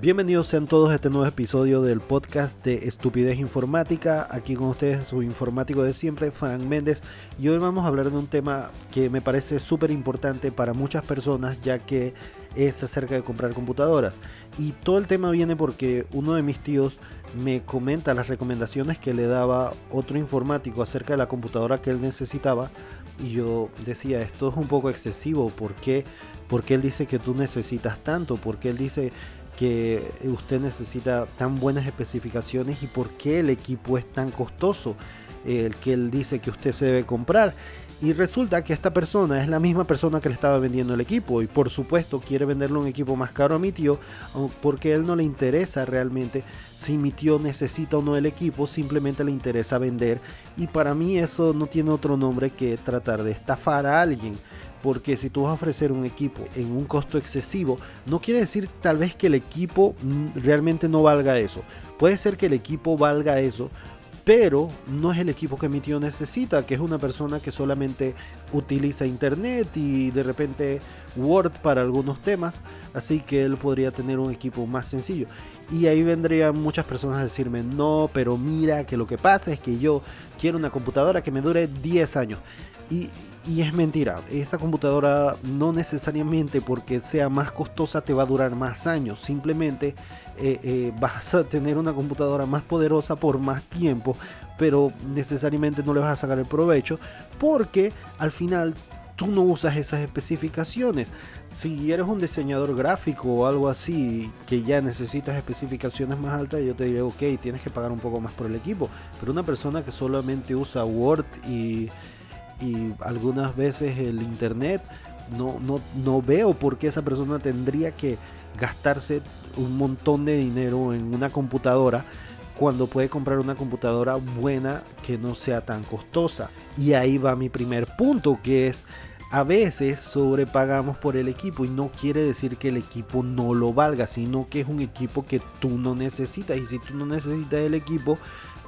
Bienvenidos sean todos a este nuevo episodio del podcast de Estupidez Informática. Aquí con ustedes su informático de siempre, Frank Méndez. Y hoy vamos a hablar de un tema que me parece súper importante para muchas personas, ya que es acerca de comprar computadoras. Y todo el tema viene porque uno de mis tíos me comenta las recomendaciones que le daba otro informático acerca de la computadora que él necesitaba. Y yo decía, esto es un poco excesivo. ¿Por qué? Porque él dice que tú necesitas tanto? Porque él dice que usted necesita tan buenas especificaciones y por qué el equipo es tan costoso el que él dice que usted se debe comprar. Y resulta que esta persona es la misma persona que le estaba vendiendo el equipo. Y por supuesto quiere venderle un equipo más caro a mi tío. Porque él no le interesa realmente si mi tío necesita o no el equipo. Simplemente le interesa vender. Y para mí eso no tiene otro nombre que tratar de estafar a alguien. Porque si tú vas a ofrecer un equipo en un costo excesivo, no quiere decir tal vez que el equipo mm, realmente no valga eso. Puede ser que el equipo valga eso, pero no es el equipo que mi tío necesita, que es una persona que solamente utiliza internet y de repente Word para algunos temas, así que él podría tener un equipo más sencillo. Y ahí vendrían muchas personas a decirme, no, pero mira que lo que pasa es que yo quiero una computadora que me dure 10 años. Y, es mentira, esa computadora no necesariamente porque sea más costosa te va a durar más años, simplemente eh, eh, vas a tener una computadora más poderosa por más tiempo, pero necesariamente no le vas a sacar el provecho porque al final tú no usas esas especificaciones. Si eres un diseñador gráfico o algo así que ya necesitas especificaciones más altas, yo te diré, ok, tienes que pagar un poco más por el equipo. Pero una persona que solamente usa Word y y algunas veces el internet, no, no, no veo por qué esa persona tendría que gastarse un montón de dinero en una computadora cuando puede comprar una computadora buena que no sea tan costosa. Y ahí va mi primer punto, que es a veces sobrepagamos por el equipo y no quiere decir que el equipo no lo valga, sino que es un equipo que tú no necesitas y si tú no necesitas el equipo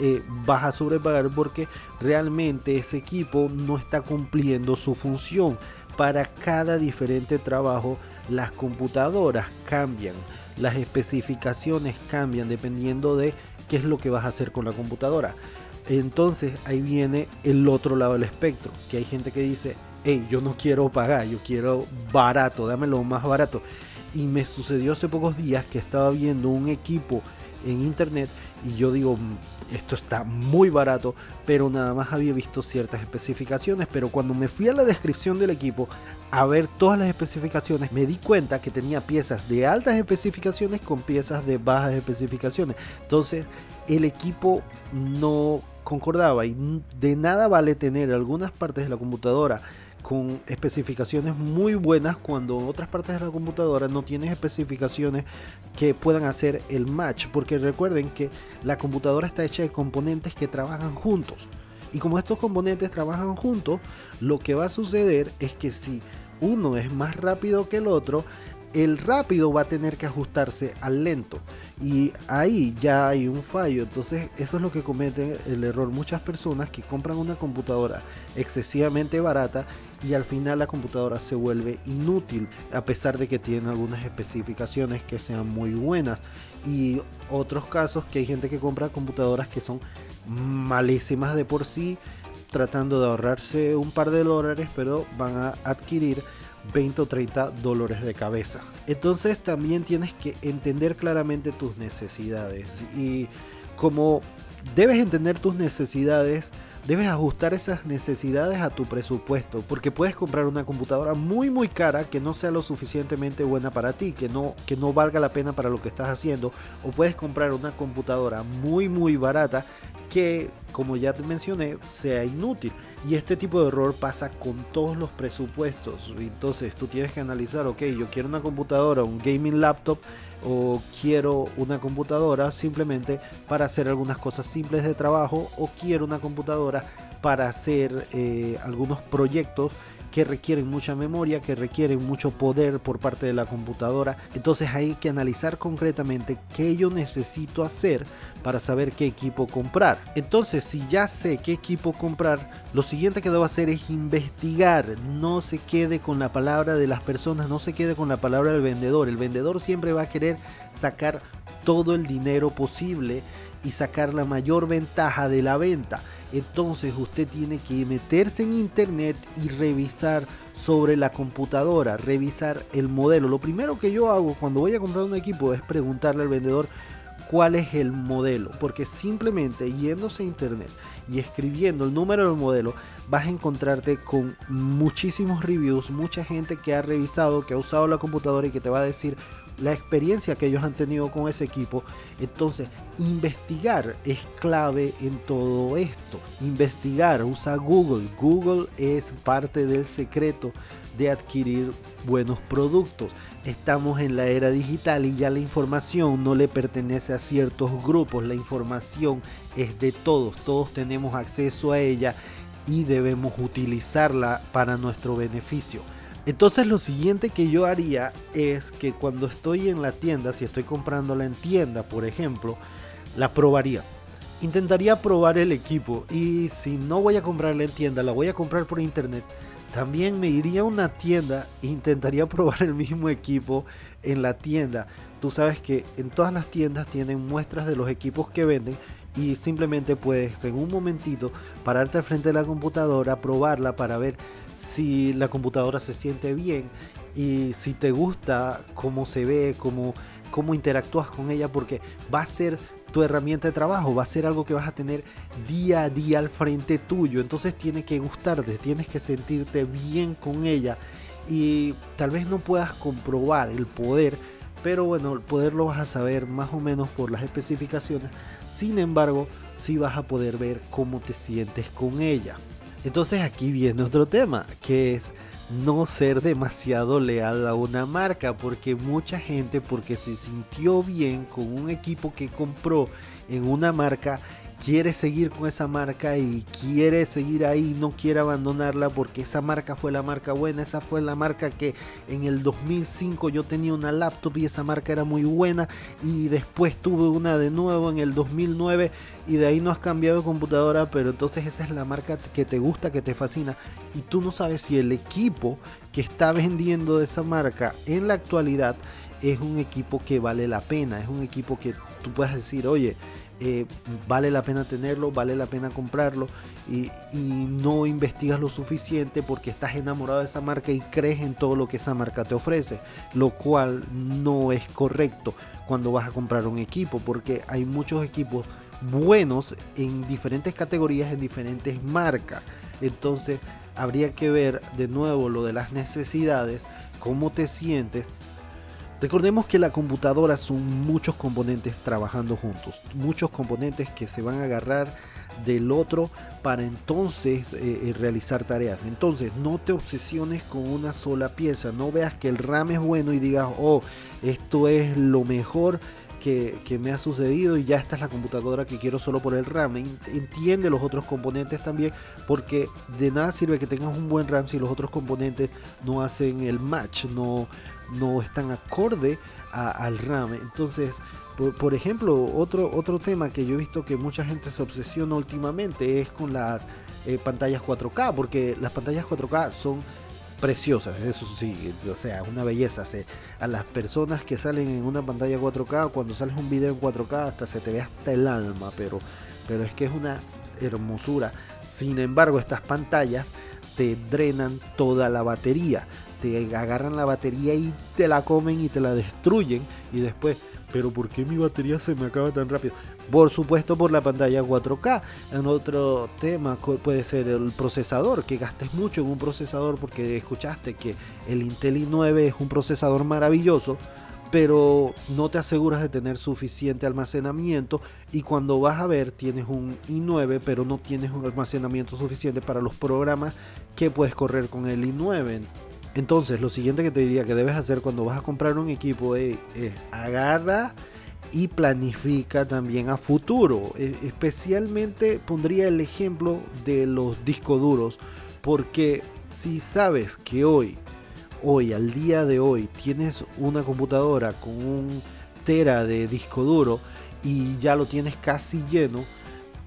eh, vas a sobrepagar porque realmente ese equipo no está cumpliendo su función. Para cada diferente trabajo las computadoras cambian, las especificaciones cambian dependiendo de qué es lo que vas a hacer con la computadora. Entonces ahí viene el otro lado del espectro, que hay gente que dice, hey, yo no quiero pagar, yo quiero barato, dámelo más barato. Y me sucedió hace pocos días que estaba viendo un equipo en internet y yo digo, mm, esto está muy barato, pero nada más había visto ciertas especificaciones, pero cuando me fui a la descripción del equipo a ver todas las especificaciones, me di cuenta que tenía piezas de altas especificaciones con piezas de bajas especificaciones. Entonces, el equipo no concordaba y de nada vale tener algunas partes de la computadora con especificaciones muy buenas cuando otras partes de la computadora no tienen especificaciones que puedan hacer el match. Porque recuerden que la computadora está hecha de componentes que trabajan juntos. Y como estos componentes trabajan juntos lo que va a suceder es que si uno es más rápido que el otro el rápido va a tener que ajustarse al lento. Y ahí ya hay un fallo. Entonces eso es lo que cometen el error muchas personas que compran una computadora excesivamente barata y al final la computadora se vuelve inútil a pesar de que tiene algunas especificaciones que sean muy buenas. Y otros casos que hay gente que compra computadoras que son malísimas de por sí tratando de ahorrarse un par de dólares pero van a adquirir 20 o 30 dólares de cabeza. Entonces también tienes que entender claramente tus necesidades y como debes entender tus necesidades, debes ajustar esas necesidades a tu presupuesto, porque puedes comprar una computadora muy muy cara que no sea lo suficientemente buena para ti, que no, que no valga la pena para lo que estás haciendo, o puedes comprar una computadora muy muy barata que, como ya te mencioné, sea inútil. Y este tipo de error pasa con todos los presupuestos. Entonces tú tienes que analizar, ok, yo quiero una computadora, un gaming laptop, o quiero una computadora simplemente para hacer algunas cosas simples de trabajo, o quiero una computadora para hacer eh, algunos proyectos que requieren mucha memoria, que requieren mucho poder por parte de la computadora. Entonces hay que analizar concretamente qué yo necesito hacer para saber qué equipo comprar. Entonces si ya sé qué equipo comprar, lo siguiente que debo hacer es investigar. No se quede con la palabra de las personas, no se quede con la palabra del vendedor. El vendedor siempre va a querer sacar todo el dinero posible y sacar la mayor ventaja de la venta. Entonces usted tiene que meterse en internet y revisar sobre la computadora, revisar el modelo. Lo primero que yo hago cuando voy a comprar un equipo es preguntarle al vendedor cuál es el modelo, porque simplemente yéndose a internet y escribiendo el número del modelo vas a encontrarte con muchísimos reviews, mucha gente que ha revisado, que ha usado la computadora y que te va a decir la experiencia que ellos han tenido con ese equipo. Entonces, investigar es clave en todo esto. Investigar, usa Google. Google es parte del secreto de adquirir buenos productos. Estamos en la era digital y ya la información no le pertenece a ciertos grupos. La información es de todos. Todos tenemos acceso a ella y debemos utilizarla para nuestro beneficio. Entonces lo siguiente que yo haría es que cuando estoy en la tienda, si estoy comprándola en tienda, por ejemplo, la probaría. Intentaría probar el equipo y si no voy a comprarla en tienda, la voy a comprar por internet. También me iría a una tienda e intentaría probar el mismo equipo en la tienda. Tú sabes que en todas las tiendas tienen muestras de los equipos que venden y simplemente puedes en un momentito pararte al frente de la computadora, probarla para ver si la computadora se siente bien y si te gusta cómo se ve, cómo, cómo interactúas con ella, porque va a ser tu herramienta de trabajo, va a ser algo que vas a tener día a día al frente tuyo. Entonces tiene que gustarte, tienes que sentirte bien con ella y tal vez no puedas comprobar el poder. Pero bueno, el poder lo vas a saber más o menos por las especificaciones. Sin embargo, sí vas a poder ver cómo te sientes con ella. Entonces aquí viene otro tema, que es no ser demasiado leal a una marca, porque mucha gente, porque se sintió bien con un equipo que compró en una marca, quiere seguir con esa marca y quiere seguir ahí, no quiere abandonarla porque esa marca fue la marca buena, esa fue la marca que en el 2005 yo tenía una laptop y esa marca era muy buena y después tuve una de nuevo en el 2009 y de ahí no has cambiado de computadora, pero entonces esa es la marca que te gusta, que te fascina y tú no sabes si el equipo que está vendiendo de esa marca en la actualidad es un equipo que vale la pena, es un equipo que tú puedes decir, oye, eh, vale la pena tenerlo, vale la pena comprarlo y, no investigas lo suficiente porque estás enamorado de esa marca y crees en todo lo que esa marca te ofrece, lo cual no es correcto cuando vas a comprar un equipo porque hay muchos equipos buenos en diferentes categorías, en diferentes marcas. Entonces habría que ver de nuevo lo de las necesidades, cómo te sientes Recordemos que la computadora son muchos componentes trabajando juntos, muchos componentes que se van a agarrar del otro para entonces eh, eh, realizar tareas. Entonces no te obsesiones con una sola pieza, no veas que el RAM es bueno y digas, oh, esto es lo mejor que, me ha sucedido y ya esta es la computadora que quiero solo por el RAM. Entiende los otros componentes también porque de nada sirve que tengas un buen RAM si los otros componentes no hacen el match, no, no están acorde al RAM. Entonces, por, ejemplo, otro, otro tema que yo he visto que mucha gente se obsesiona últimamente es con las eh, pantallas 4K, porque las pantallas 4K son preciosas, eso sí, o sea, una belleza. a las personas que salen en una pantalla 4K, cuando sales un video en 4K, hasta se te ve hasta el alma, pero, pero es que es una hermosura. Sin embargo, estas pantallas te drenan toda la batería te agarran la batería y te la comen y te la destruyen y después, pero ¿por qué mi batería se me acaba tan rápido? Por supuesto por la pantalla 4K. En otro tema puede ser el procesador, que gastes mucho en un procesador porque escuchaste que el Intel i9 es un procesador maravilloso, pero no te aseguras de tener suficiente almacenamiento y cuando vas a ver tienes un i9 pero no tienes un almacenamiento suficiente para los programas que puedes correr con el i9 entonces, lo siguiente que te diría que debes hacer cuando vas a comprar un equipo es, agarra y planifica también a futuro. E, especialmente pondría el ejemplo de los discos duros, porque si sabes que hoy, hoy, al día de hoy, tienes una computadora con un tera de disco duro y ya lo tienes casi lleno,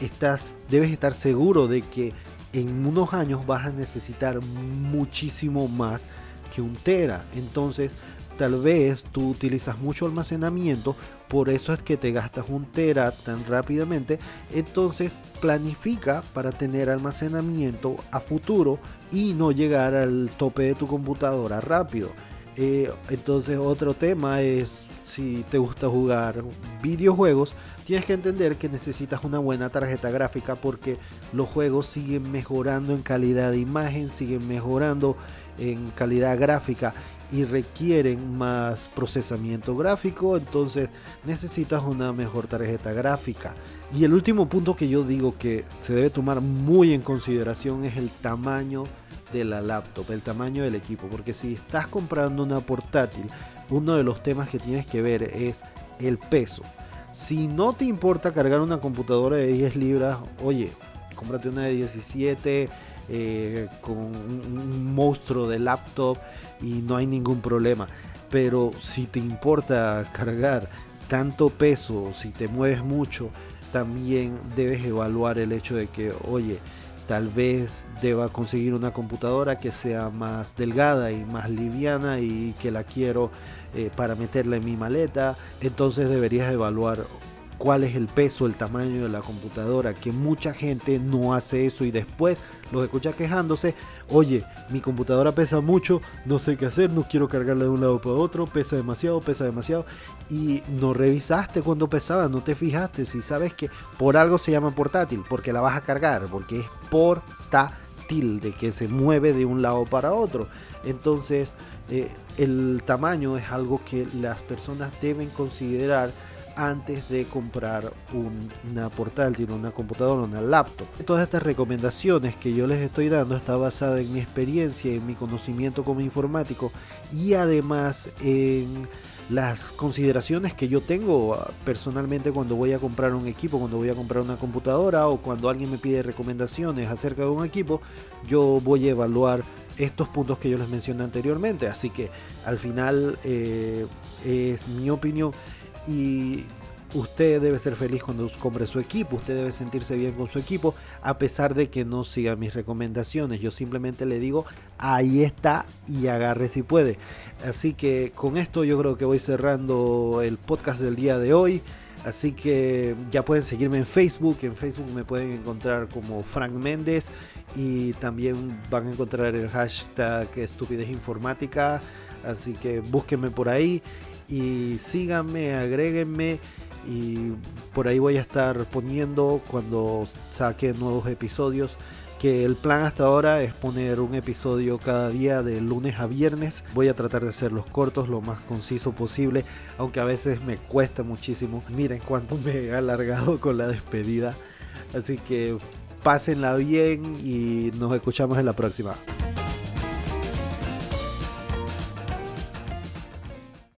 estás, debes estar seguro de que en unos años vas a necesitar muchísimo más que un tera. Entonces, tal vez tú utilizas mucho almacenamiento, por eso es que te gastas un tera tan rápidamente. Entonces, planifica para tener almacenamiento a futuro y no llegar al tope de tu computadora rápido. Eh, entonces, otro tema es si te gusta jugar videojuegos, tienes que entender que necesitas una buena tarjeta gráfica porque los juegos siguen mejorando en calidad de imagen, siguen mejorando en calidad gráfica y requieren más procesamiento gráfico, entonces necesitas una mejor tarjeta gráfica. Y el último punto que yo digo que se debe tomar muy en consideración es el tamaño de la laptop, el tamaño del equipo, porque si estás comprando una portátil, uno de los temas que tienes que ver es el peso. Si no te importa cargar una computadora de 10 libras, oye, cómprate una de 17 eh, con un, monstruo de laptop y no hay ningún problema. Pero si te importa cargar tanto peso, si te mueves mucho, también debes evaluar el hecho de que, oye, tal vez deba conseguir una computadora que sea más delgada y más liviana y que la quiero eh, para meterla en mi maleta. Entonces deberías evaluar cuál es el peso, el tamaño de la computadora, que mucha gente no hace eso y después los escucha quejándose, oye, mi computadora pesa mucho, no sé qué hacer, no quiero cargarla de un lado para otro, pesa demasiado, pesa demasiado, y no revisaste cuánto pesaba, no te fijaste, si sabes que por algo se llama portátil, porque la vas a cargar, porque es portátil, de que se mueve de un lado para otro. Entonces, eh, el tamaño es algo que las personas deben considerar antes de comprar una portátil, una computadora, una laptop. Todas estas recomendaciones que yo les estoy dando está basada en mi experiencia, en mi conocimiento como informático y además en las consideraciones que yo tengo ah, personalmente cuando voy a comprar un equipo, cuando voy a comprar una computadora o cuando alguien me pide recomendaciones acerca de un equipo, yo voy a evaluar estos puntos que yo les mencioné anteriormente. Así que al final eh, es mi opinión y usted debe ser feliz cuando compre su equipo, usted debe sentirse bien con su equipo, a pesar de que no siga mis recomendaciones. Yo simplemente le digo, ahí está y agarre si puede. Así que con esto yo creo que voy cerrando el podcast del día de hoy. Así que ya pueden seguirme en Facebook. En Facebook me pueden encontrar como Frank Méndez. Y también van a encontrar el hashtag estupidez informática. Así que búsquenme por ahí y síganme, agréguenme y por ahí voy a estar poniendo cuando saque nuevos episodios que el plan hasta ahora es poner un episodio cada día de lunes a viernes. Voy a tratar de hacerlos cortos, lo más conciso posible, aunque a veces me cuesta muchísimo. Miren cuánto me he alargado con la despedida. Así que pásenla bien y nos escuchamos en la próxima.